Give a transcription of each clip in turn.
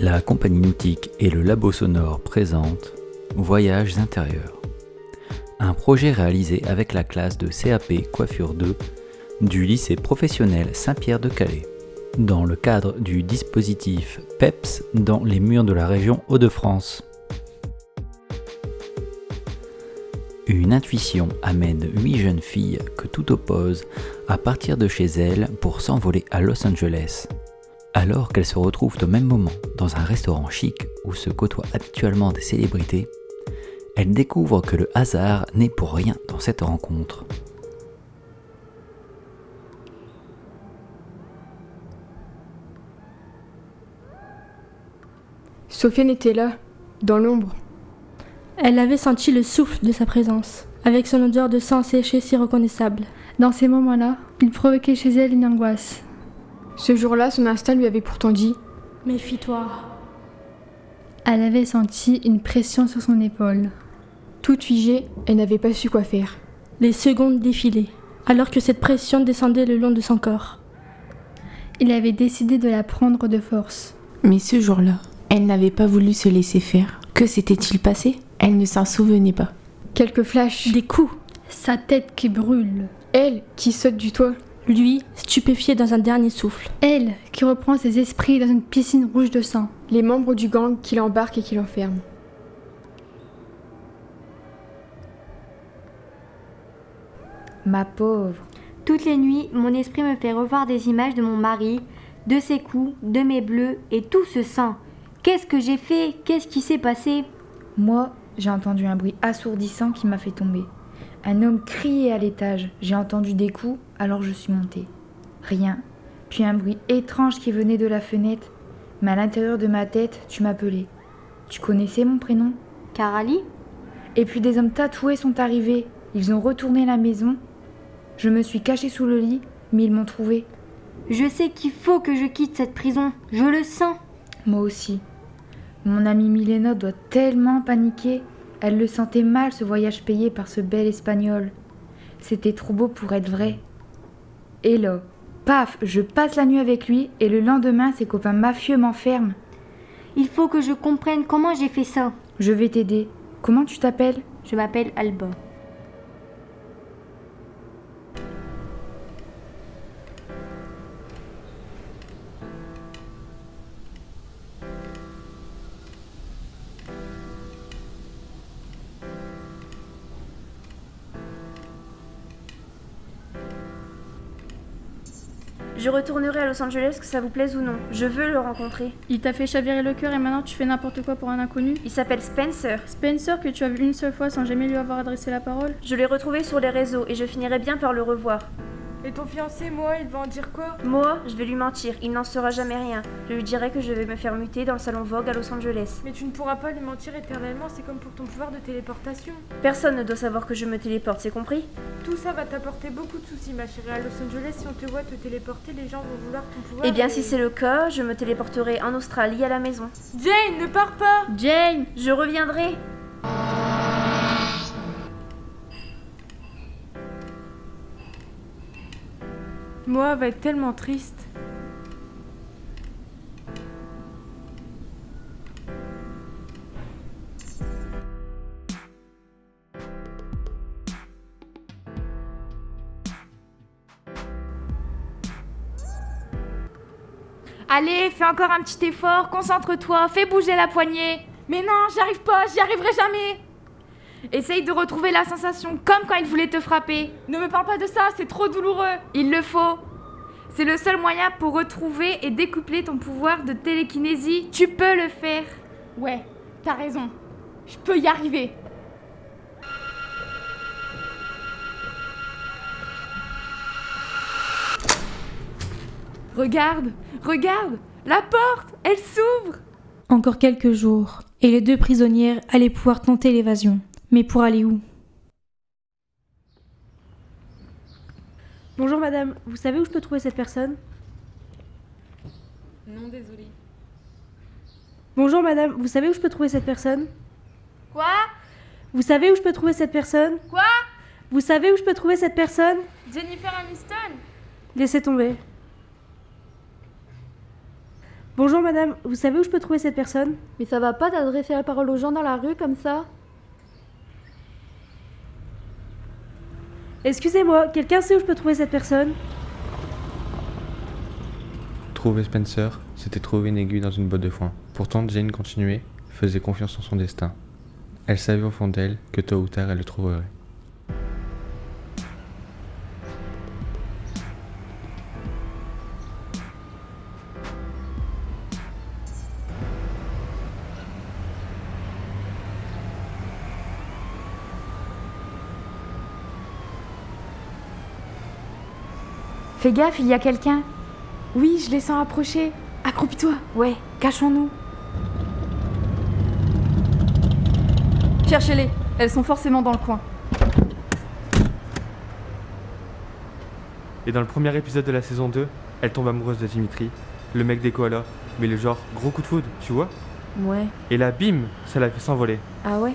La compagnie nautique et le labo sonore présentent Voyages intérieurs. Un projet réalisé avec la classe de CAP Coiffure 2 du lycée professionnel Saint-Pierre de Calais, dans le cadre du dispositif PEPS dans les murs de la région Hauts-de-France. Une intuition amène huit jeunes filles que tout oppose à partir de chez elles pour s'envoler à Los Angeles. Alors qu'elles se retrouvent au même moment dans un restaurant chic où se côtoient habituellement des célébrités, elles découvrent que le hasard n'est pour rien dans cette rencontre. Sofiane était là, dans l'ombre. Elle avait senti le souffle de sa présence, avec son odeur de sang séché si reconnaissable. Dans ces moments-là, il provoquait chez elle une angoisse. Ce jour-là, son instinct lui avait pourtant dit Méfie-toi. Elle avait senti une pression sur son épaule. Toute figée, elle n'avait pas su quoi faire. Les secondes défilaient, alors que cette pression descendait le long de son corps. Il avait décidé de la prendre de force. Mais ce jour-là, elle n'avait pas voulu se laisser faire. Que s'était-il passé? Elle ne s'en souvenait pas. Quelques flashs. Des coups. Sa tête qui brûle. Elle qui saute du toit. Lui, stupéfié dans un dernier souffle. Elle qui reprend ses esprits dans une piscine rouge de sang. Les membres du gang qui l'embarquent et qui l'enferment. Ma pauvre. Toutes les nuits, mon esprit me fait revoir des images de mon mari, de ses coups, de mes bleus et tout ce sang. Qu'est-ce que j'ai fait? Qu'est-ce qui s'est passé? Moi, j'ai entendu un bruit assourdissant qui m'a fait tomber. Un homme criait à l'étage. J'ai entendu des coups, alors je suis montée. Rien. Puis un bruit étrange qui venait de la fenêtre. Mais à l'intérieur de ma tête, tu m'appelais. Tu connaissais mon prénom? Carali Et puis des hommes tatoués sont arrivés. Ils ont retourné la maison. Je me suis cachée sous le lit, mais ils m'ont trouvée. Je sais qu'il faut que je quitte cette prison. Je le sens. Moi aussi. Mon amie Milena doit tellement paniquer. Elle le sentait mal ce voyage payé par ce bel espagnol. C'était trop beau pour être vrai. Et là, paf, je passe la nuit avec lui et le lendemain, ses copains mafieux m'enferment. Il faut que je comprenne comment j'ai fait ça. Je vais t'aider. Comment tu t'appelles? Je m'appelle Alba. Retournerai à Los Angeles, que ça vous plaise ou non. Je veux le rencontrer. Il t'a fait chavirer le cœur et maintenant tu fais n'importe quoi pour un inconnu Il s'appelle Spencer. Spencer que tu as vu une seule fois sans jamais lui avoir adressé la parole Je l'ai retrouvé sur les réseaux et je finirai bien par le revoir. Et ton fiancé, moi, il va en dire quoi Moi, je vais lui mentir, il n'en saura jamais rien. Je lui dirai que je vais me faire muter dans le salon Vogue à Los Angeles. Mais tu ne pourras pas lui mentir éternellement, c'est comme pour ton pouvoir de téléportation. Personne ne doit savoir que je me téléporte, c'est compris? Tout ça va t'apporter beaucoup de soucis, ma chérie. À Los Angeles, si on te voit te téléporter, les gens vont vouloir ton pouvoir. Eh bien, et- si c'est le cas, je me téléporterai en Australie à la maison. Jane, ne pars pas Jane Je reviendrai Moi, va être tellement triste. Allez, fais encore un petit effort, concentre-toi, fais bouger la poignée. Mais non, j'y arrive pas, j'y arriverai jamais. Essaye de retrouver la sensation comme quand il voulait te frapper. Ne me parle pas de ça, c'est trop douloureux. Il le faut. C'est le seul moyen pour retrouver et découpler ton pouvoir de télékinésie. Tu peux le faire. Ouais, t'as raison. Je peux y arriver. Regarde, regarde, la porte, elle s'ouvre. Encore quelques jours, et les deux prisonnières allaient pouvoir tenter l'évasion. Mais pour aller où? Bonjour madame, vous savez où je peux trouver cette personne? Non, désolé. Bonjour madame, vous savez où je peux trouver cette personne? Quoi? Vous savez où je peux trouver cette personne? Quoi? Vous savez où je peux trouver cette personne? Jennifer Aniston. Laissez tomber. Bonjour madame, vous savez où je peux trouver cette personne? Mais ça va pas d'adresser la parole aux gens dans la rue comme ça? Excusez-moi, quelqu'un sait où je peux trouver cette personne? Trouver Spencer, c'était trouver une aiguille dans une botte de foin. Pourtant, Jane continuait, faisait confiance en son destin. Elle savait au fond d'elle que tôt ou tard elle le trouverait. Fais gaffe, il y a quelqu'un. Oui, je les sens approcher. Accroupis-toi. Ouais, cachons-nous. Cherchez-les, elles sont forcément dans le coin. Et dans le premier épisode de la saison 2, elle tombe amoureuse de Dimitri, le mec des koalas, mais le genre gros coup de foudre, tu vois Ouais. Et là, bim, ça l'a fait s'envoler. Ah ouais?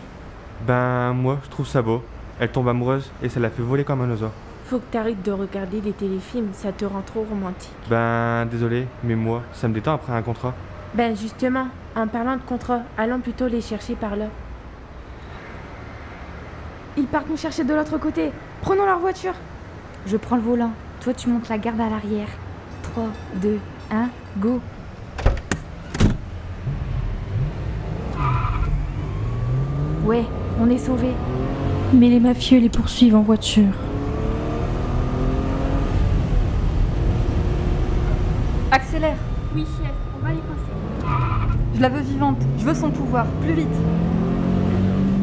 Ben, moi, je trouve ça beau. Elle tombe amoureuse et ça l'a fait voler comme un oiseau. Faut que t'arrêtes de regarder des téléfilms, ça te rend trop romantique. Ben, désolé, mais moi, ça me détend après un contrat. Ben justement, en parlant de contrat, allons plutôt les chercher par là. Ils partent nous chercher de l'autre côté. Prenons leur voiture. Je prends le volant. Toi, tu montes la garde à l'arrière. 3, 2, 1, go. Ouais, on est sauvés. Mais les mafieux les poursuivent en voiture. Accélère Oui, chef, on va les coincer. Je la veux vivante, je veux son pouvoir, plus vite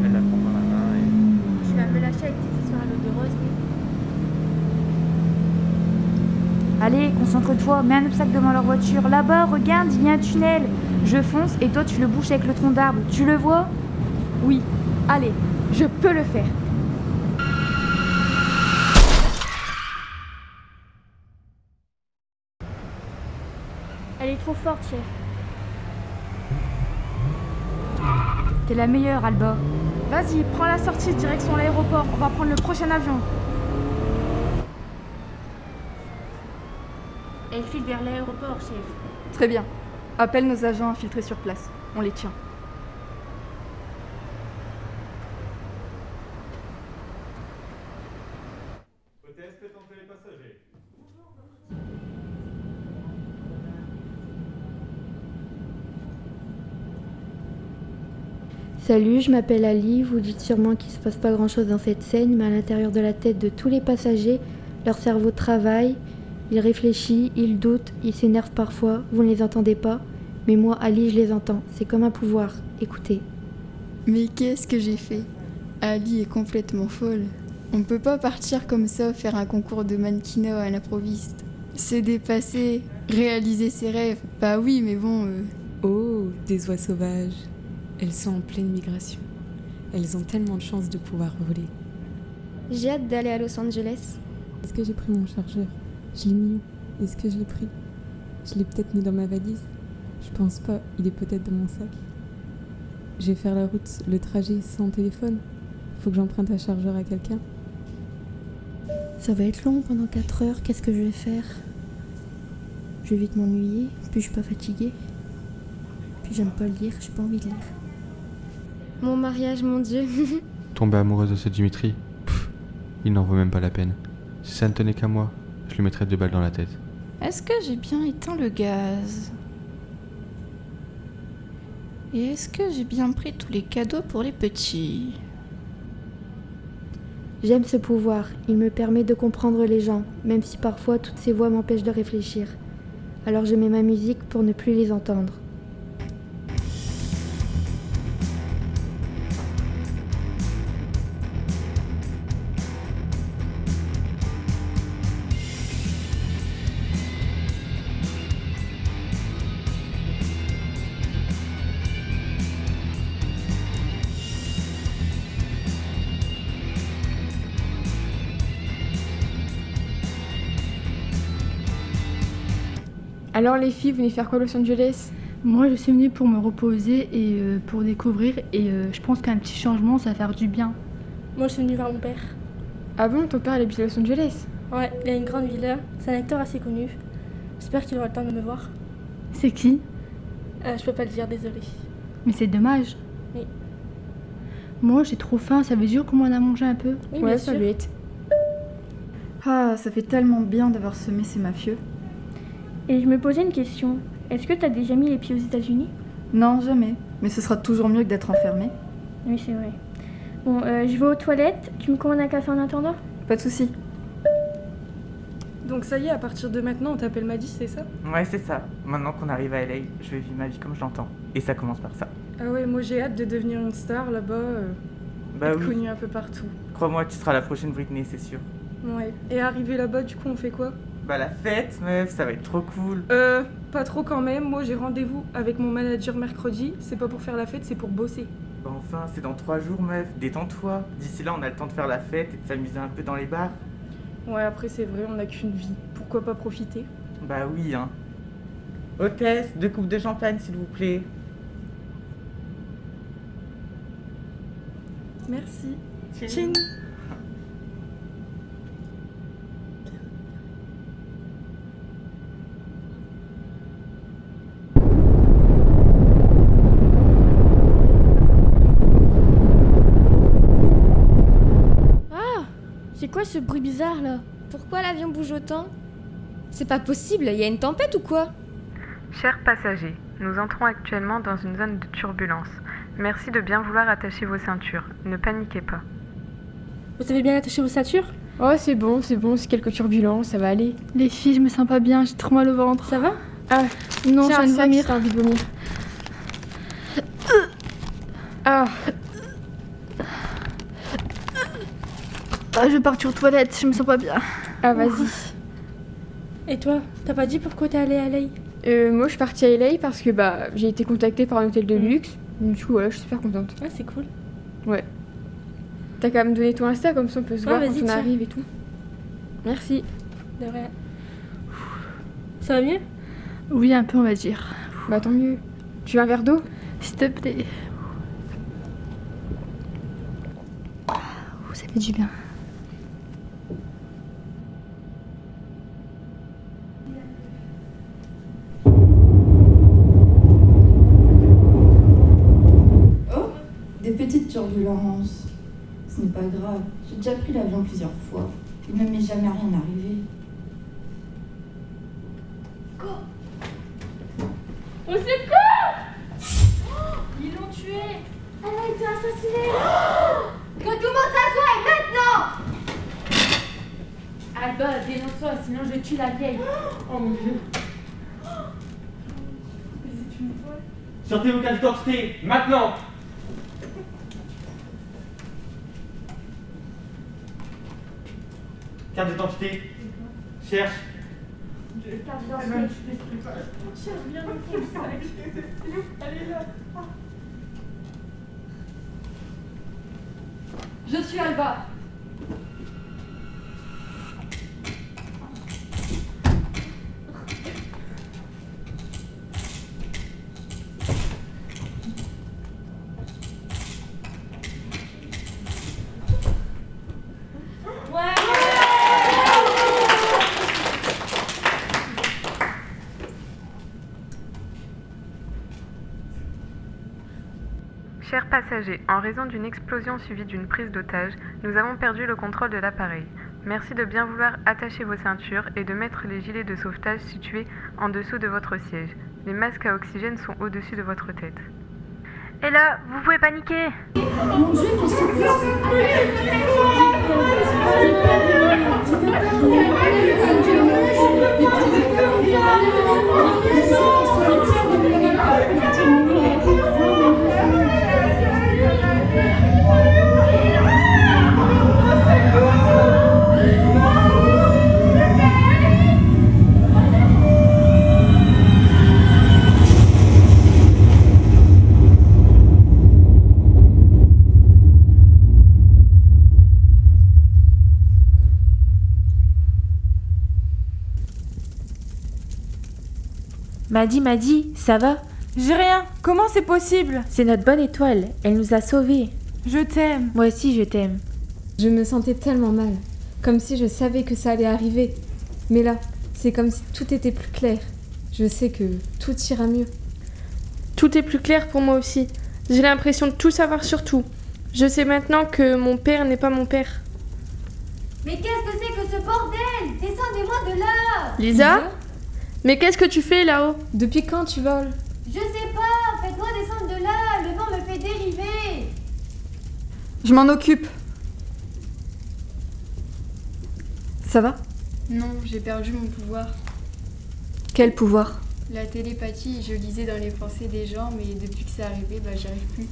Elle la prend par la main et. Tu vas me lâcher avec tes histoires à l'eau de rose, mais... Allez, concentre-toi, mets un obstacle devant leur voiture. Là-bas, regarde, il y a un tunnel. Je fonce et toi, tu le bouches avec le tronc d'arbre. Tu le vois? Oui. Allez, je peux le faire. Elle est trop forte, chef. T'es la meilleure, Alba. Vas-y, prends la sortie direction l'aéroport. On va prendre le prochain avion. Elle file vers l'aéroport, chef. Très bien. Appelle nos agents infiltrés sur place. On les tient. Salut, je m'appelle Ali. Vous dites sûrement qu'il se passe pas grand chose dans cette scène, mais à l'intérieur de la tête de tous les passagers, leur cerveau travaille, il réfléchit, il doute, il s'énerve parfois. Vous ne les entendez pas, mais moi, Ali, je les entends. C'est comme un pouvoir. Écoutez. Mais qu'est-ce que j'ai fait? Ali est complètement folle. On peut pas partir comme ça faire un concours de mannequinat à l'improviste. Se dépasser, réaliser ses rêves. Bah oui, mais bon. euh, Oh, des oies sauvages. Elles sont en pleine migration. Elles ont tellement de chance de pouvoir voler. J'ai hâte d'aller à Los Angeles. Est-ce que j'ai pris mon chargeur? Je l'ai mis où? Est-ce que je l'ai pris? Je l'ai peut-être mis dans ma valise? Je pense pas, il est peut-être dans mon sac. Je vais faire la route, le trajet sans téléphone. Faut que j'emprunte un chargeur à quelqu'un. Ça va être long pendant 4 heures. Qu'est-ce que je vais faire? Je vais vite m'ennuyer. Puis je suis pas fatiguée. Puis j'aime pas lire. J'ai pas envie de lire. Mon mariage, mon Dieu. Tomber amoureuse de ce Dimitri Pff, il n'en vaut même pas la peine. Si ça ne tenait qu'à moi, je lui mettrais deux balles dans la tête. Est-ce que j'ai bien éteint le gaz? Et est-ce que j'ai bien pris tous les cadeaux pour les petits? J'aime ce pouvoir. Il me permet de comprendre les gens, même si parfois toutes ces voix m'empêchent de réfléchir. Alors je mets ma musique pour ne plus les entendre. Alors les filles, vous venez faire quoi à Los Angeles? Moi, je suis venue pour me reposer et euh, pour découvrir. Et euh, je pense qu'un petit changement, ça va faire du bien. Moi, je suis venue voir mon père. Ah bon, ton père il habite à Los Angeles? Ouais, il a une grande villa. C'est un acteur assez connu. J'espère qu'il aura le temps de me voir. C'est qui? Euh, je peux pas le dire, désolé. Mais c'est dommage. Oui. Moi, j'ai trop faim, ça veut dire qu'on en a mangé un peu Oui, ouais, bien ça sûr. Ah, ça fait tellement bien d'avoir semé ces mafieux. Et je me posais une question. Est-ce que t'as déjà mis les pieds aux États-Unis? Non, jamais. Mais ce sera toujours mieux que d'être enfermé. Oui, c'est vrai. Bon, euh, je vais aux toilettes. Tu me commandes un café en attendant? Pas de souci. Donc ça y est, à partir de maintenant, on t'appelle Maddy, c'est ça? Ouais, c'est ça. Maintenant qu'on arrive à LA, je vais vivre ma vie comme je l'entends. Et ça commence par ça. Ah ouais, moi j'ai hâte de devenir une star là-bas, euh, Bah être oui. connue un peu partout. Crois-moi, tu seras la prochaine Britney, c'est sûr. Ouais. Et arrivé là-bas, du coup, on fait quoi? Bah la fête, meuf, ça va être trop cool. Euh, pas trop quand même. Moi j'ai rendez-vous avec mon manager mercredi. C'est pas pour faire la fête, c'est pour bosser. Bah enfin, c'est dans trois jours, meuf. Détends-toi. D'ici là, on a le temps de faire la fête et de s'amuser un peu dans les bars. Ouais, après c'est vrai, on a qu'une vie. Pourquoi pas profiter? Bah oui, hein. Hôtesse, deux coupes de champagne, s'il vous plaît. Merci. Ah C'est quoi ce bruit bizarre là Pourquoi l'avion bouge autant C'est pas possible, il y a une tempête ou quoi Chers passagers, nous entrons actuellement dans une zone de turbulence. Merci de bien vouloir attacher vos ceintures. Ne paniquez pas. Vous avez bien attaché vos ceintures Oh, c'est bon, c'est bon, c'est quelques turbulences, ça va aller. Les filles, je me sens pas bien, j'ai trop mal au ventre. Ça va Ah, Non, j'ai envie de vomir. Ah, Ah, je pars aux toilettes, je me sens pas bien. ah vas-y. Et toi, t'as pas dit pourquoi t'es allée à LA Euh, moi, je suis partie à LA parce que bah, j'ai été contactée par un hôtel de luxe. Du coup, voilà, je suis super contente. Ah, c'est cool. Ouais. T'as qu'à me donner ton Insta, comme ça on peut se Ouais, voir quand on arrive et tout. Merci. De rien. Ça va mieux? Oui, un peu, on va dire. Bah tant mieux. Tu veux un verre d'eau? S'il te plaît. Ça fait du bien. Oh, des turbulences. Ce n'est pas grave. J'ai déjà pris l'avion plusieurs fois. Il ne m'est jamais rien arrivé. Au secours Ils l'ont tuée Elle a été assassinée Que tout le monde s'assoie maintenant Alba, dénonce-toi, sinon je tue la vieille. Oh mon dieu. Sortez vos cartes d'identité, maintenant Carte d'identité. Cherche. Carte d'identité, cherche bien est là. Je suis Alba. Passagers, en raison d'une explosion suivie d'une prise d'otage, nous avons perdu le contrôle de l'appareil. Merci de bien vouloir attacher vos ceintures et de mettre les gilets de sauvetage situés en dessous de votre siège. Les masques à oxygène sont au-dessus de votre tête. Et là, vous pouvez paniquer Maddy, Maddy, ça va? J'ai rien. Comment c'est possible? C'est notre bonne étoile. Elle nous a sauvés. Je t'aime. Moi aussi, je t'aime. Je me sentais tellement mal, comme si je savais que ça allait arriver. Mais là, c'est comme si tout était plus clair. Je sais que tout ira mieux. Tout est plus clair pour moi aussi. J'ai l'impression de tout savoir sur tout. Je sais maintenant que mon père n'est pas mon père. Mais qu'est-ce que c'est que ce bordel? Descendez-moi de là Lisa? Mais qu'est-ce que tu fais là-haut Depuis quand tu voles Je sais pas, faites-moi descendre de là, le vent me fait dériver Je m'en occupe. Ça va? Non, j'ai perdu mon pouvoir. Quel pouvoir? La télépathie, je lisais dans les pensées des gens, mais depuis que c'est arrivé, bah j'y arrive plus.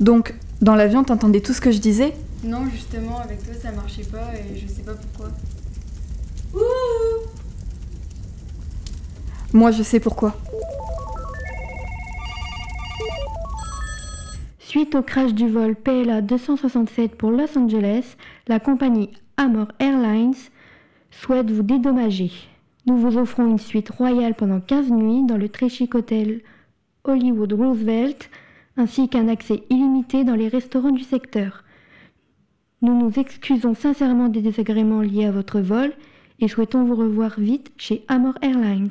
Donc, dans l'avion, t'entendais tout ce que je disais? Non, justement, avec toi ça marchait pas et je sais pas pourquoi. Moi, je sais pourquoi. Suite au crash du vol PLA 267 pour Los Angeles, la compagnie Amor Airlines souhaite vous dédommager. Nous vous offrons une suite royale pendant 15 nuits dans le très chic hôtel Hollywood Roosevelt, ainsi qu'un accès illimité dans les restaurants du secteur. Nous nous excusons sincèrement des désagréments liés à votre vol et souhaitons vous revoir vite chez Amor Airlines.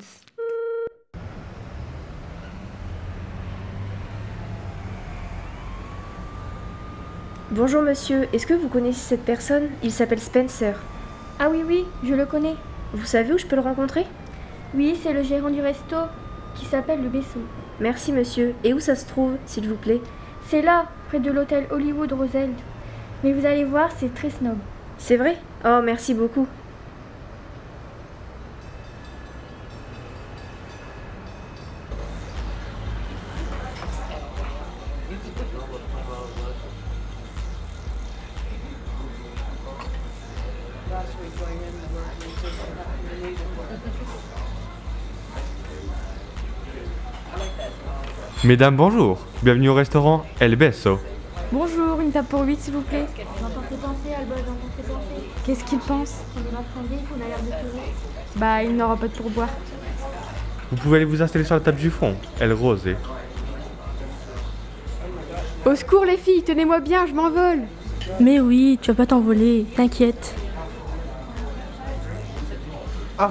Bonjour monsieur, est-ce que vous connaissez cette personne? Il s'appelle Spencer. Ah oui, oui, je le connais. Vous savez où je peux le rencontrer? Oui, c'est le gérant du resto qui s'appelle le Vaisseau. Merci monsieur. Et où ça se trouve, s'il vous plaît? C'est là, près de l'hôtel Hollywood Roselle. Mais vous allez voir, c'est très snob. C'est vrai? Oh, merci beaucoup. Mesdames, bonjour. Bienvenue au restaurant El Beso. Bonjour, une table pour 8 s'il vous plaît. J'entends ses pensées, Albert, j'entends ses pensées. Qu'est-ce qu'il pense On est marchandé, qu'on a l'air de pleurer. Bah, il n'aura pas de pourboire. Vous pouvez aller vous installer sur la table du fond, El Rosé. Au secours les filles, tenez-moi bien, je m'envole. Mais oui, tu vas pas t'envoler, t'inquiète. Oh,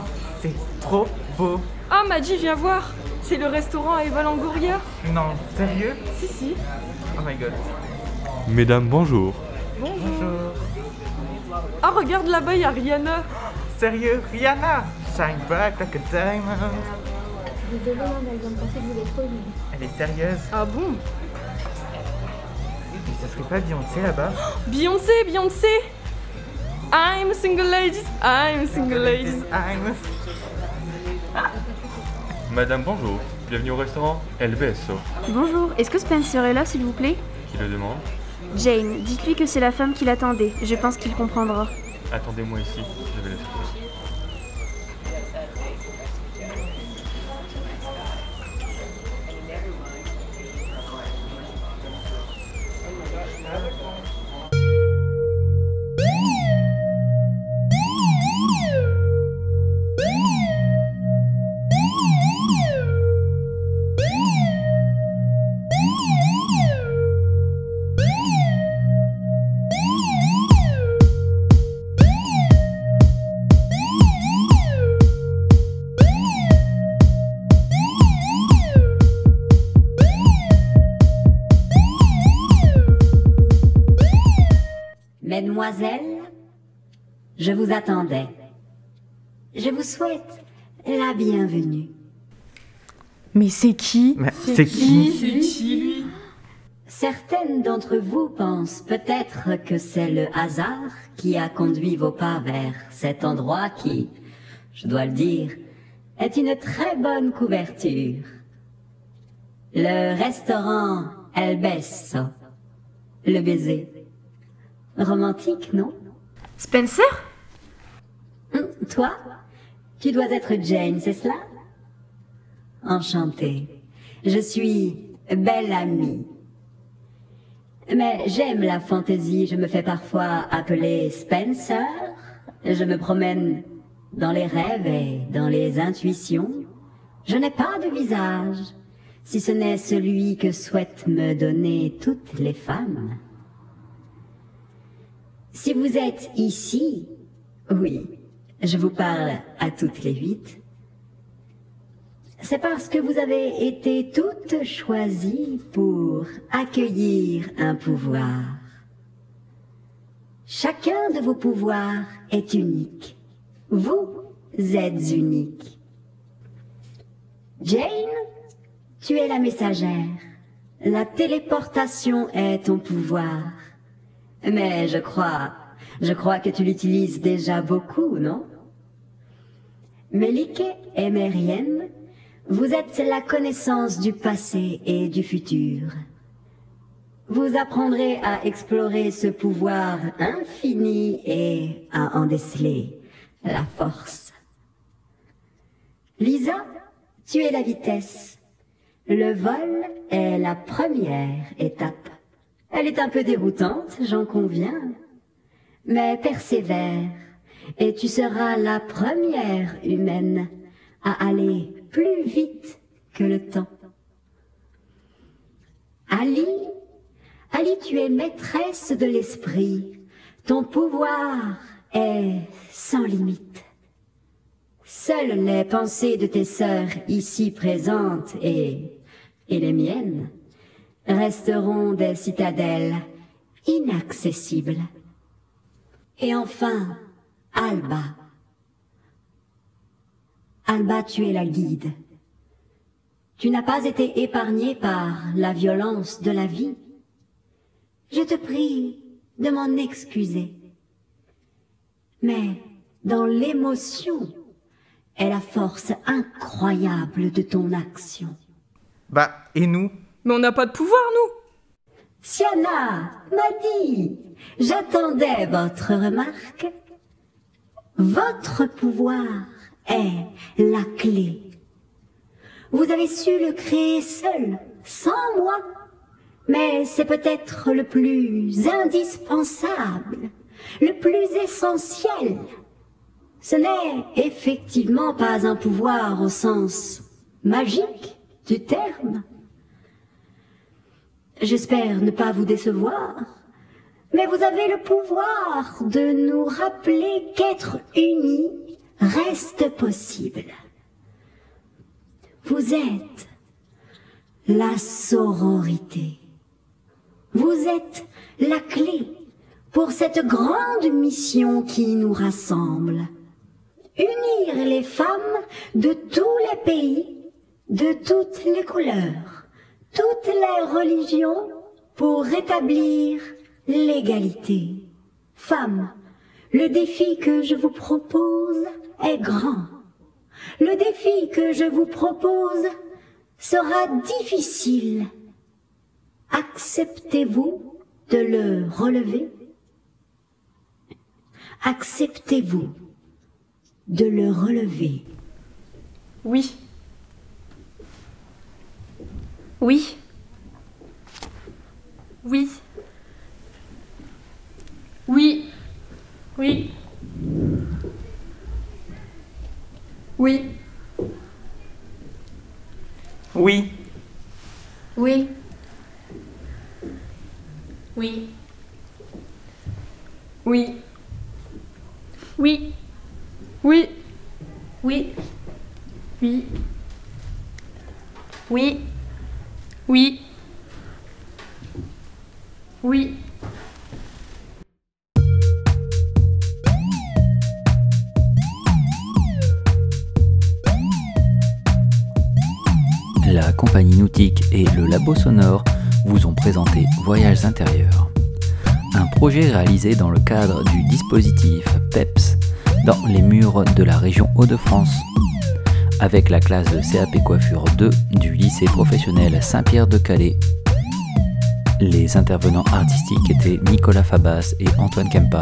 c'est trop beau. Ah, Madji, viens voir. C'est le restaurant à Eva Langoria. Non, sérieux? Si, si. Oh my god. Mesdames, bonjour. Bonjour. Ah, regarde là-bas, il y a Rihanna. Sérieux, Rihanna? Shine bright like a diamond. Désolée, hein, mais elle vient de passer que vous êtes trop libre. Elle est sérieuse Ah bon? Mais ça serait pas Beyoncé là-bas? Beyoncé, Beyoncé. I'm a single ladies, I'm a single ladies. I'm... Madame, bonjour. Bienvenue au restaurant El Beso. Bonjour, est-ce que Spencer est là, s'il vous plaît? Qui le demande? Jane, dites-lui que c'est la femme qui l'attendait. Je pense qu'il comprendra. Attendez-moi ici, je vais je vous attendais. Je vous souhaite la bienvenue. Mais c'est qui c'est qui C'est qui lui Certaines d'entre vous pensent peut-être que c'est le hasard qui a conduit vos pas vers cet endroit qui, je dois le dire, est une très bonne couverture. Le restaurant El Beso. Le baiser. Romantique, non? Spencer? Toi Tu dois être Jane, c'est cela? Enchantée. Je suis belle amie. Mais j'aime la fantaisie, je me fais parfois appeler Spencer. Je me promène dans les rêves et dans les intuitions. Je n'ai pas de visage, si ce n'est celui que souhaitent me donner toutes les femmes. Si vous êtes ici, oui, je vous parle à toutes les huit. C'est parce que vous avez été toutes choisies pour accueillir un pouvoir. Chacun de vos pouvoirs est unique. Vous êtes unique. Jane, tu es la messagère. La téléportation est ton pouvoir. Mais je crois, je crois que tu l'utilises déjà beaucoup, non? Melike et Merienne, vous êtes la connaissance du passé et du futur. Vous apprendrez à explorer ce pouvoir infini et à en déceler la force. Lisa, tu es la vitesse. Le vol est la première étape. Elle est un peu déroutante, j'en conviens. Mais persévère, et tu seras la première humaine à aller plus vite que le temps. Ali, Ali, tu es maîtresse de l'esprit. Ton pouvoir est sans limite. Seules les pensées de tes sœurs ici présentes et, et les miennes resteront des citadelles inaccessibles. Et enfin, Alba. Alba, tu es la guide. Tu n'as pas été épargnée par la violence de la vie. Je te prie de m'en excuser. Mais dans l'émotion est la force incroyable de ton action. Bah, et nous? Mais on n'a pas de pouvoir, nous Siana m'a dit, j'attendais votre remarque. Votre pouvoir est la clé. Vous avez su le créer seul, sans moi. Mais c'est peut-être le plus indispensable, le plus essentiel. Ce n'est effectivement pas un pouvoir au sens magique du terme. J'espère ne pas vous décevoir, mais vous avez le pouvoir de nous rappeler qu'être unis reste possible. Vous êtes la sororité. Vous êtes la clé pour cette grande mission qui nous rassemble. Unir les femmes de tous les pays, de toutes les couleurs, toutes les religions pour rétablir l'égalité. Femmes, le défi que je vous propose est grand. Le défi que je vous propose sera difficile. Acceptez-vous de le relever? Acceptez-vous de le relever? Oui. Oui. Oui. Oui. Oui. Oui. Oui. Oui. Oui. Oui. Oui. Oui. Oui. Oui. Oui. Oui. Oui. La compagnie nautique et le labo sonore vous ont présenté Voyages intérieurs, un projet réalisé dans le cadre du dispositif PEPS dans les murs de la région Hauts-de-France, avec la classe de CAP Coiffure 2 du lycée professionnel Saint-Pierre-de-Calais. Les intervenants artistiques étaient Nicolas Fabas et Antoine Kempa.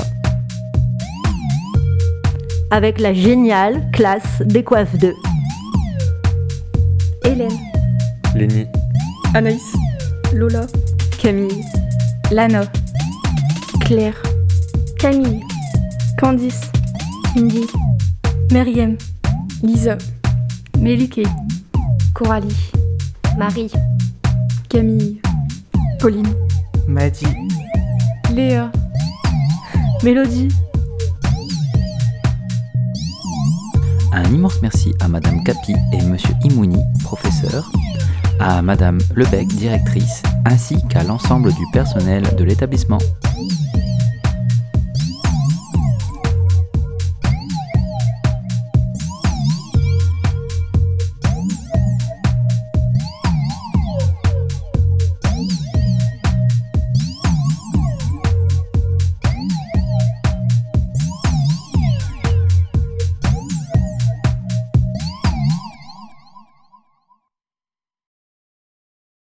Avec la géniale classe des coiffes 2. Hélène, Lenny, Anaïs, Lola, Camille, Lana, Claire, Camille, Candice, Cindy, Meriem, Lisa, Melike, Coralie, Marie, Camille, Pauline, Maddy, Léa, Mélodie, Un immense merci à Madame Capi et Monsieur Imouni, professeur, à Madame Lebec, directrice, ainsi qu'à l'ensemble du personnel de l'établissement.